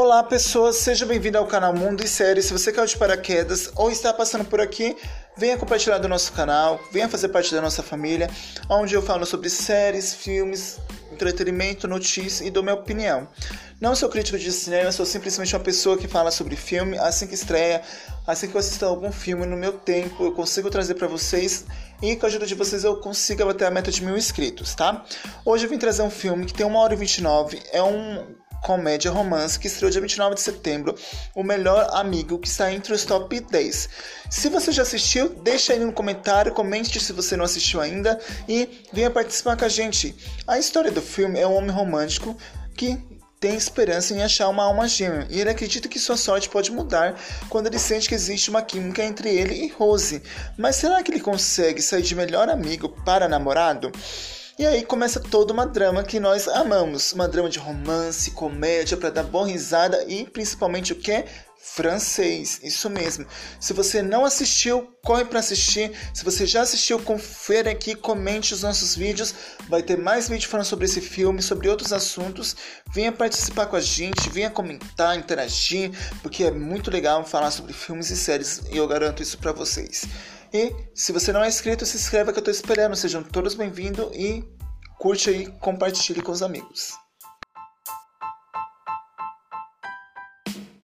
Olá pessoas, seja bem-vindo ao canal Mundo e Séries. Se você caiu de paraquedas ou está passando por aqui, venha compartilhar do nosso canal, venha fazer parte da nossa família, onde eu falo sobre séries, filmes, entretenimento, notícias e dou minha opinião. Não sou crítico de cinema, sou simplesmente uma pessoa que fala sobre filme assim que estreia, assim que eu assisto algum filme no meu tempo, eu consigo trazer para vocês e com a ajuda de vocês eu consiga bater a meta de mil inscritos, tá? Hoje eu vim trazer um filme que tem 1 hora e 29, é um comédia romance que estreou dia 29 de setembro, O Melhor Amigo, que está entre os top 10. Se você já assistiu, deixa aí no comentário, comente se você não assistiu ainda e venha participar com a gente. A história do filme é um homem romântico que tem esperança em achar uma alma gêmea e ele acredita que sua sorte pode mudar quando ele sente que existe uma química entre ele e Rose. Mas será que ele consegue sair de melhor amigo para namorado? E aí começa toda uma drama que nós amamos, uma drama de romance, comédia para dar boa risada e principalmente o que francês, isso mesmo. Se você não assistiu, corre para assistir. Se você já assistiu, confere aqui, comente os nossos vídeos. Vai ter mais vídeo falando sobre esse filme, sobre outros assuntos. Venha participar com a gente, venha comentar, interagir, porque é muito legal falar sobre filmes e séries e eu garanto isso para vocês. E se você não é inscrito, se inscreva que eu estou esperando. Sejam todos bem-vindos e curte aí, compartilhe com os amigos.